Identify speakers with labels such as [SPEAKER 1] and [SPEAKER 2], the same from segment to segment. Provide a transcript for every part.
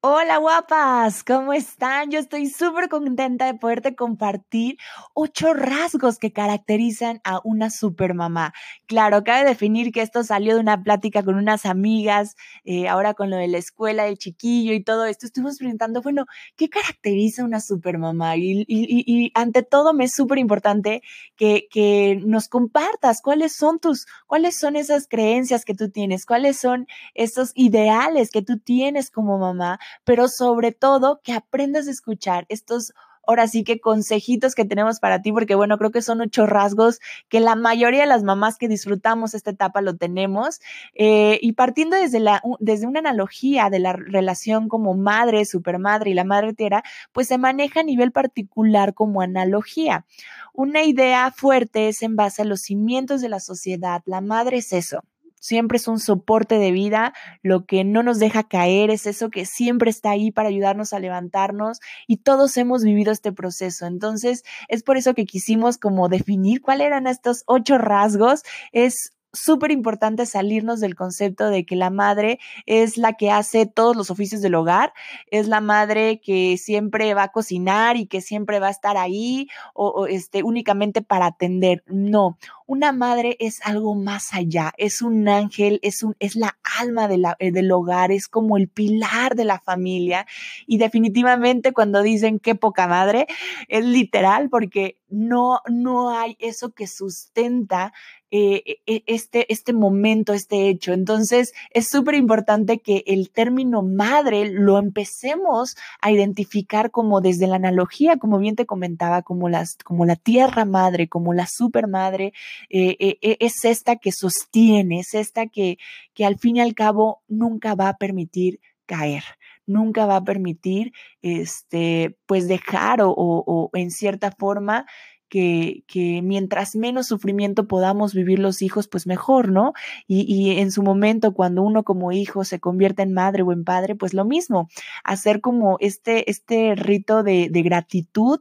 [SPEAKER 1] Hola guapas, ¿cómo están? Yo estoy súper contenta de poderte compartir ocho rasgos que caracterizan a una supermamá. Claro, cabe definir que esto salió de una plática con unas amigas, eh, ahora con lo de la escuela del chiquillo y todo esto, estuvimos preguntando, bueno, ¿qué caracteriza a una supermamá? Y, y, y, ante todo me es súper importante que, que nos compartas cuáles son tus, cuáles son esas creencias que tú tienes, cuáles son esos ideales que tú tienes como mamá pero sobre todo que aprendas a escuchar estos ahora sí que consejitos que tenemos para ti, porque bueno, creo que son ocho rasgos que la mayoría de las mamás que disfrutamos esta etapa lo tenemos. Eh, y partiendo desde, la, desde una analogía de la relación como madre, supermadre y la madre tierra, pues se maneja a nivel particular como analogía. Una idea fuerte es en base a los cimientos de la sociedad. La madre es eso, siempre es un soporte de vida, lo que no nos deja caer es eso que siempre está ahí para ayudarnos a levantarnos y todos hemos vivido este proceso. Entonces, es por eso que quisimos como definir cuáles eran estos ocho rasgos. Es súper importante salirnos del concepto de que la madre es la que hace todos los oficios del hogar, es la madre que siempre va a cocinar y que siempre va a estar ahí o, este, únicamente para atender. No, una madre es algo más allá, es un ángel, es, un, es la alma de la, eh, del hogar, es como el pilar de la familia y definitivamente cuando dicen qué poca madre, es literal porque no, no hay eso que sustenta eh, e, e, este, este momento, este hecho. Entonces, es súper importante que el término madre lo empecemos a identificar como desde la analogía, como bien te comentaba, como, las, como la tierra madre, como la supermadre, eh, eh, es esta que sostiene, es esta que, que al fin y al cabo nunca va a permitir caer nunca va a permitir, este, pues dejar o, o en cierta forma que, que, mientras menos sufrimiento podamos vivir los hijos, pues mejor, ¿no? Y, y, en su momento, cuando uno como hijo se convierte en madre o en padre, pues lo mismo, hacer como este, este rito de, de gratitud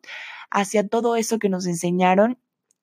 [SPEAKER 1] hacia todo eso que nos enseñaron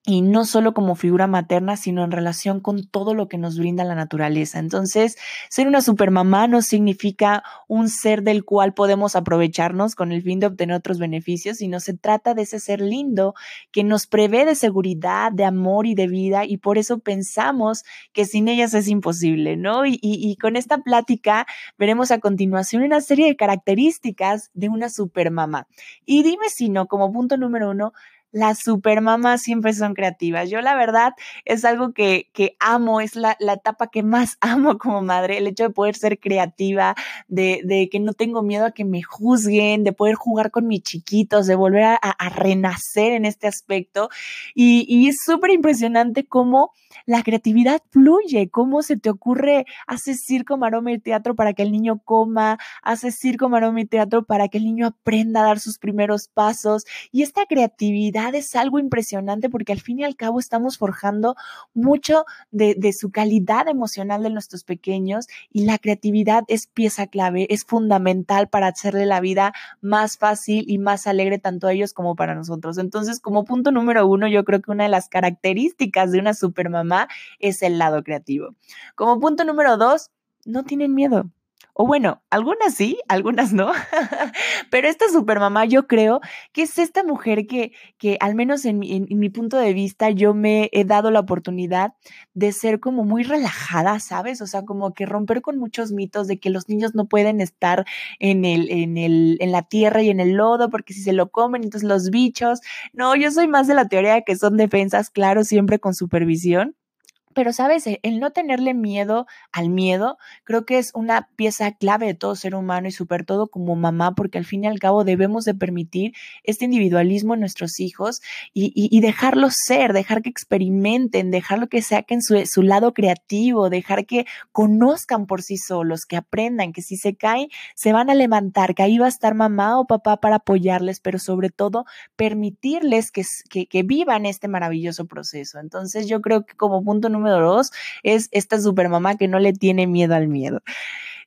[SPEAKER 1] y no solo como figura materna, sino en relación con todo lo que nos brinda la naturaleza. Entonces, ser una supermamá no significa un ser del cual podemos aprovecharnos con el fin de obtener otros beneficios, sino se trata de ese ser lindo que nos prevé de seguridad, de amor y de vida, y por eso pensamos que sin ellas es imposible, ¿no? Y, y, y con esta plática veremos a continuación una serie de características de una supermamá. Y dime si no, como punto número uno, las supermamás siempre son creativas. Yo la verdad es algo que, que amo, es la, la, etapa que más amo como madre, el hecho de poder ser creativa, de, de, que no tengo miedo a que me juzguen, de poder jugar con mis chiquitos, de volver a, renacer en este aspecto. Y, y es súper impresionante cómo la creatividad fluye, cómo se te ocurre, haces circo, maroma y teatro para que el niño coma, haces circo, maroma y teatro para que el niño aprenda a dar sus primeros pasos. Y esta creatividad es algo impresionante porque al fin y al cabo estamos forjando mucho de, de su calidad emocional de nuestros pequeños y la creatividad es pieza clave, es fundamental para hacerle la vida más fácil y más alegre tanto a ellos como para nosotros. Entonces, como punto número uno, yo creo que una de las características de una supermamá es el lado creativo. Como punto número dos, no tienen miedo. O bueno, algunas sí, algunas no. Pero esta supermamá yo creo que es esta mujer que, que al menos en mi, en, mi, punto de vista, yo me he dado la oportunidad de ser como muy relajada, ¿sabes? O sea, como que romper con muchos mitos de que los niños no pueden estar en, el, en, el, en la tierra y en el lodo porque si se lo comen, entonces los bichos. No, yo soy más de la teoría de que son defensas, claro, siempre con supervisión Pero, ¿sabes? El no tenerle miedo al miedo, creo que es una pieza clave de todo ser humano y sobre todo como mamá, porque al fin y al cabo debemos de permitir este individualismo en nuestros hijos y, y, dejarlos ser, dejar que experimenten, dejarlo que saquen su, su lado creativo, dejar que conozcan por sí solos, que aprendan, que si se caen, se van a levantar, que ahí va a estar mamá o papá para apoyarles, pero sobre todo permitirles que, que, que vivan este maravilloso proceso. Entonces, yo creo que como punto número dos es esta supermamá que no le tiene miedo al miedo.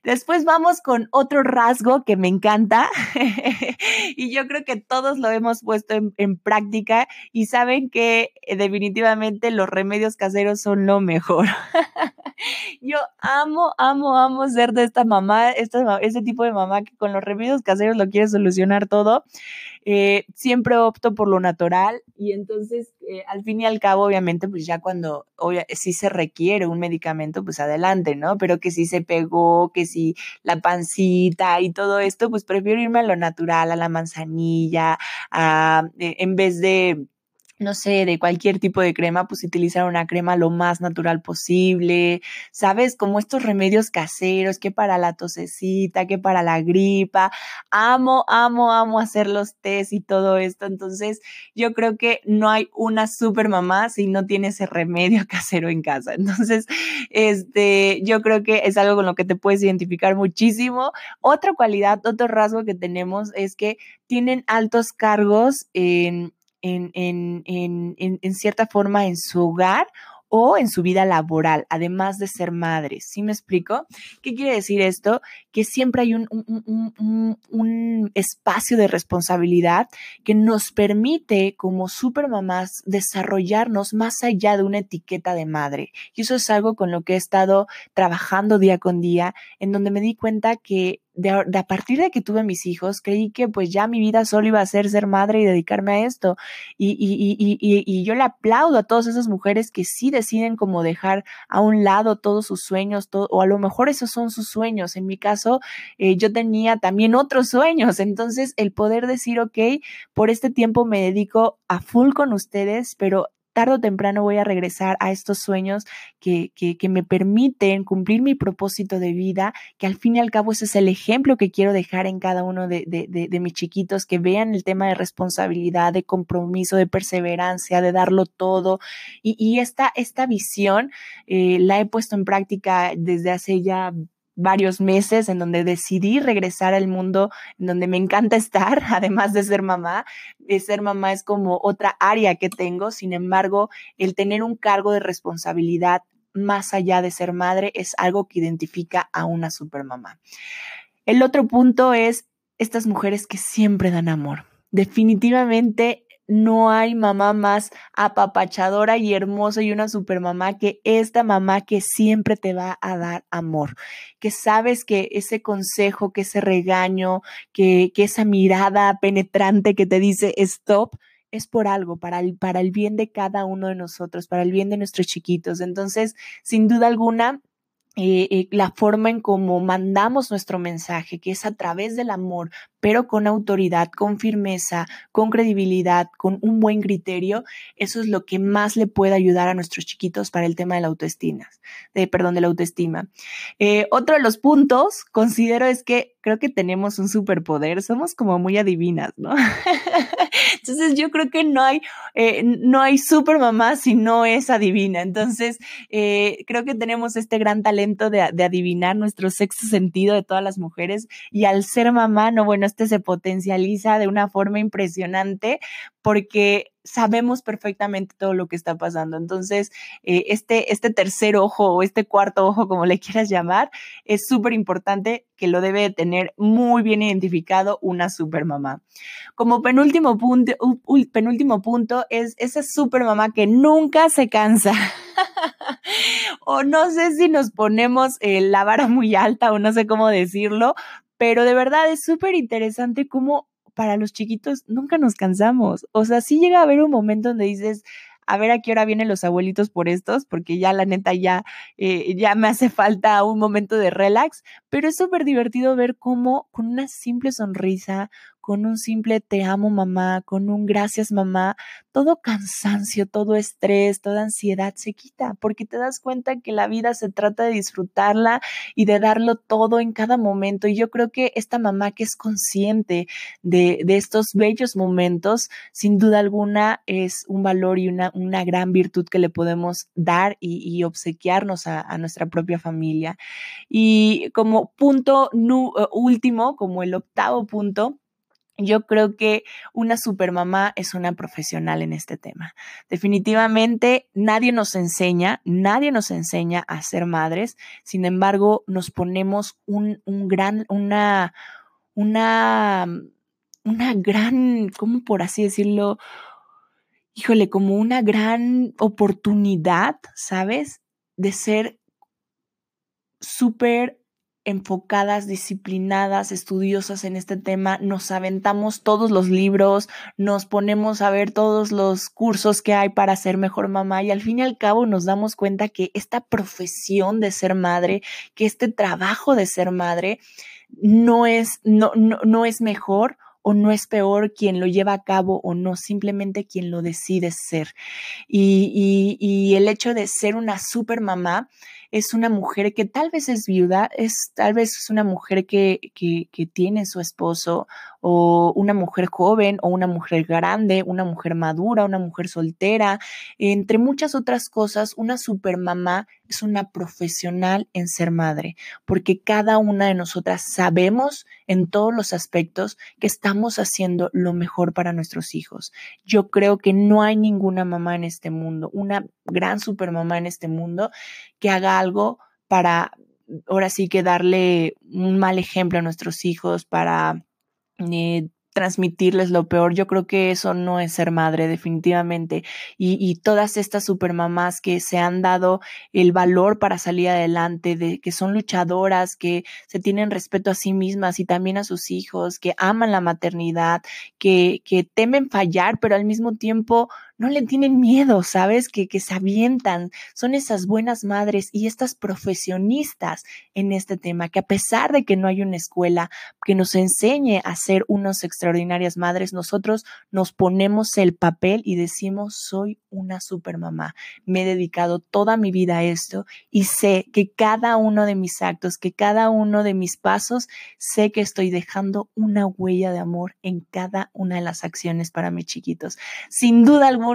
[SPEAKER 1] Después vamos con otro rasgo que me encanta y yo creo que todos lo hemos puesto en, práctica y saben que eh, definitivamente los remedios caseros son lo mejor. yo amo, amo, amo ser de esta mamá, este tipo de mamá que con los remedios caseros lo quiere solucionar todo. Eh, siempre opto por lo natural y entonces eh, al fin y al cabo obviamente pues ya cuando si se requiere un medicamento pues adelante, ¿no? Pero que si se pegó, que si la pancita y todo esto pues prefiero irme a lo natural, a la manzanilla, a, eh, en vez de no sé, de cualquier tipo de crema, pues utilizar una crema lo más natural posible, ¿sabes? Como estos remedios caseros, que para la tosecita, que para la gripa. Amo, amo, amo hacer los test y todo esto. Entonces, yo creo que no hay una super mamá si no tiene ese remedio casero en casa. Entonces, este, yo creo que es algo con lo que te puedes identificar muchísimo. Otra cualidad, otro rasgo que tenemos es que tienen altos cargos en en, en, en, en, cierta forma en su hogar o en su vida laboral, además de ser madres. ¿Sí me explico? ¿Qué quiere decir esto? Que siempre hay un, un, un, un espacio de responsabilidad que nos permite como supermamás desarrollarnos más allá de una etiqueta de madre. Y eso es algo con lo que he estado trabajando día con día, en donde me di cuenta que de, a partir de que tuve mis hijos, creí que pues ya mi vida solo iba a ser ser madre y dedicarme a esto. Y, y, y, y, yo le aplaudo a todas esas mujeres que sí deciden como dejar a un lado todos sus sueños, o a lo mejor esos son sus sueños. En mi caso, eh, yo tenía también otros sueños. Entonces, el poder decir, ok, por este tiempo me dedico a full con ustedes, pero tarde o temprano voy a regresar a estos sueños que, que, me permiten cumplir mi propósito de vida, que al fin y al cabo ese es el ejemplo que quiero dejar en cada uno de, de, mis chiquitos, que vean el tema de responsabilidad, de compromiso, de perseverancia, de darlo todo. Y, y esta, esta visión eh, la he puesto en práctica desde hace ya varios meses en donde decidí regresar al mundo en donde me encanta estar, además de ser mamá. De ser mamá es como otra área que tengo, sin embargo, el tener un cargo de responsabilidad más allá de ser madre es algo que identifica a una supermamá. El otro punto es estas mujeres que siempre dan amor. Definitivamente no hay mamá más apapachadora y hermosa y una super mamá que esta mamá que siempre te va a dar amor, que sabes que ese consejo, que ese regaño, que, que esa mirada penetrante que te dice stop, es por algo, para el, para el bien de cada uno de nosotros, para el bien de nuestros chiquitos. Entonces, sin duda alguna, eh, eh, la forma en cómo mandamos nuestro mensaje, que es a través del amor, pero con autoridad, con firmeza, con credibilidad, con un buen criterio, eso es lo que más le puede ayudar a nuestros chiquitos para el tema de la autoestima, de, perdón, de la autoestima. Eh, otro de los puntos, considero, es que creo que tenemos un superpoder, somos como muy adivinas, ¿no? Entonces yo creo que no hay, no hay super mamá si no es adivina. Entonces creo que tenemos este gran talento de, de adivinar nuestro sexto sentido de todas las mujeres y al ser mamá, no, bueno, este se potencializa de una forma impresionante porque sabemos perfectamente todo lo que está pasando. Entonces, eh, este, este tercer ojo o este cuarto ojo, como le quieras llamar, es súper importante que lo debe tener muy bien identificado una super mamá. Como penúltimo punto, es esa super mamá que nunca se cansa. o no sé si nos ponemos eh, la vara muy alta o no sé cómo decirlo, pero de verdad es súper interesante cómo para los chiquitos nunca nos cansamos. O sea, sí llega a haber un momento donde dices, a ver a qué hora vienen los abuelitos por estos, porque ya la neta ya, eh, ya me hace falta un momento de relax, pero es súper divertido ver cómo con una simple sonrisa, con un simple te amo mamá, con un gracias mamá, todo cansancio, todo estrés, toda ansiedad se quita, porque te das cuenta que la vida se trata de disfrutarla y de darlo todo en cada momento. Y yo creo que esta mamá que es consciente de, estos bellos momentos, sin duda alguna es un valor y una, gran virtud que le podemos dar y, obsequiarnos a, a, nuestra propia familia. Y como punto eh, último, como el octavo punto, yo creo que una supermamá es una profesional en este tema. Definitivamente nadie nos enseña, nadie nos enseña a ser madres. Sin embargo, nos ponemos un, un gran, una, una, una gran, ¿cómo por así decirlo? Híjole, como una gran oportunidad, ¿sabes? De ser súper enfocadas, disciplinadas, estudiosas en este tema, nos aventamos todos los libros, nos ponemos a ver todos los cursos que hay para ser mejor mamá y al fin y al cabo nos damos cuenta que esta profesión de ser madre, que este trabajo de ser madre no es, no, no, no es mejor o no es peor quien lo lleva a cabo o no, simplemente quien lo decide ser. Y, y, y el hecho de ser una super mamá, es una mujer que tal vez es viuda, es tal vez es una mujer que, que, que tiene su esposo o una mujer joven o una mujer grande, una mujer madura, una mujer soltera, entre muchas otras cosas, una supermamá es una profesional en ser madre, porque cada una de nosotras sabemos en todos los aspectos que estamos haciendo lo mejor para nuestros hijos. Yo creo que no hay ninguna mamá en este mundo, una gran supermamá en este mundo que haga algo para ahora sí que darle un mal ejemplo a nuestros hijos, para eh, transmitirles lo peor. Yo creo que eso no es ser madre, definitivamente. Y, y, todas estas supermamás que se han dado el valor para salir adelante, de que son luchadoras, que se tienen respeto a sí mismas y también a sus hijos, que aman la maternidad, que, que temen fallar, pero al mismo tiempo no le tienen miedo, ¿sabes? Que, que se avientan. Son esas buenas madres y estas profesionistas en este tema, que a pesar de que no hay una escuela que nos enseñe a ser unas extraordinarias madres, nosotros nos ponemos el papel y decimos, soy una super mamá. Me he dedicado toda mi vida a esto y sé que cada uno de mis actos, que cada uno de mis pasos, sé que estoy dejando una huella de amor en cada una de las acciones para mis chiquitos. Sin duda alguna,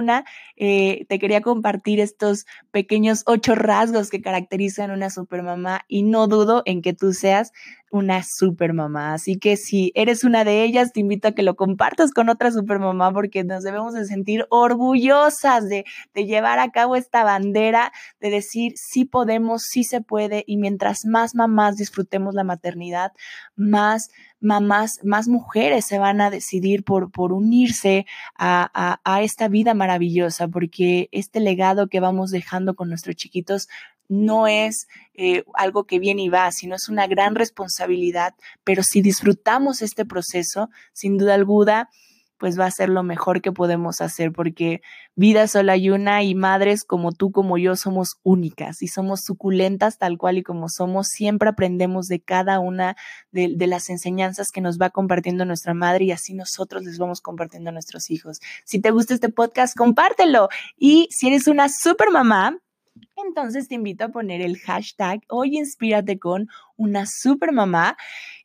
[SPEAKER 1] eh, te quería compartir estos pequeños ocho rasgos que caracterizan una supermamá y no dudo en que tú seas una supermamá. Así que si eres una de ellas, te invito a que lo compartas con otra supermamá porque nos debemos de sentir orgullosas de, de llevar a cabo esta bandera, de decir sí podemos, sí se puede y mientras más mamás disfrutemos la maternidad, más mamás, más mujeres se van a decidir por, por unirse a, a, esta vida maravillosa, porque este legado que vamos dejando con nuestros chiquitos no es eh, algo que viene y va, sino es una gran responsabilidad, pero si disfrutamos este proceso, sin duda alguna, pues va a ser lo mejor que podemos hacer, porque vida solo hay una y madres como tú, como yo, somos únicas y somos suculentas tal cual y como somos. Siempre aprendemos de cada una de, de las enseñanzas que nos va compartiendo nuestra madre y así nosotros les vamos compartiendo a nuestros hijos. Si te gusta este podcast, compártelo. Y si eres una super mamá, entonces te invito a poner el hashtag hoy inspírate con una super mamá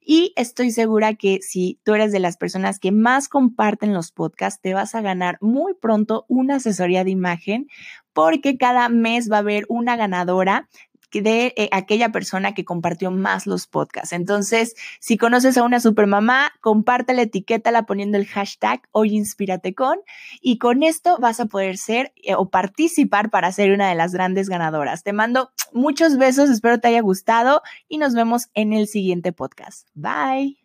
[SPEAKER 1] y estoy segura que si tú eres de las personas que más comparten los podcasts, te vas a ganar muy pronto una asesoría de imagen porque cada mes va a haber una ganadora de eh, aquella persona que compartió más los podcasts. Entonces, si conoces a una supermamá, compártela, etiquétala poniendo el hashtag hoy inspírate con y con esto vas a poder ser eh, o participar para ser una de las grandes ganadoras. Te mando muchos besos, espero te haya gustado y nos vemos en el siguiente podcast. Bye.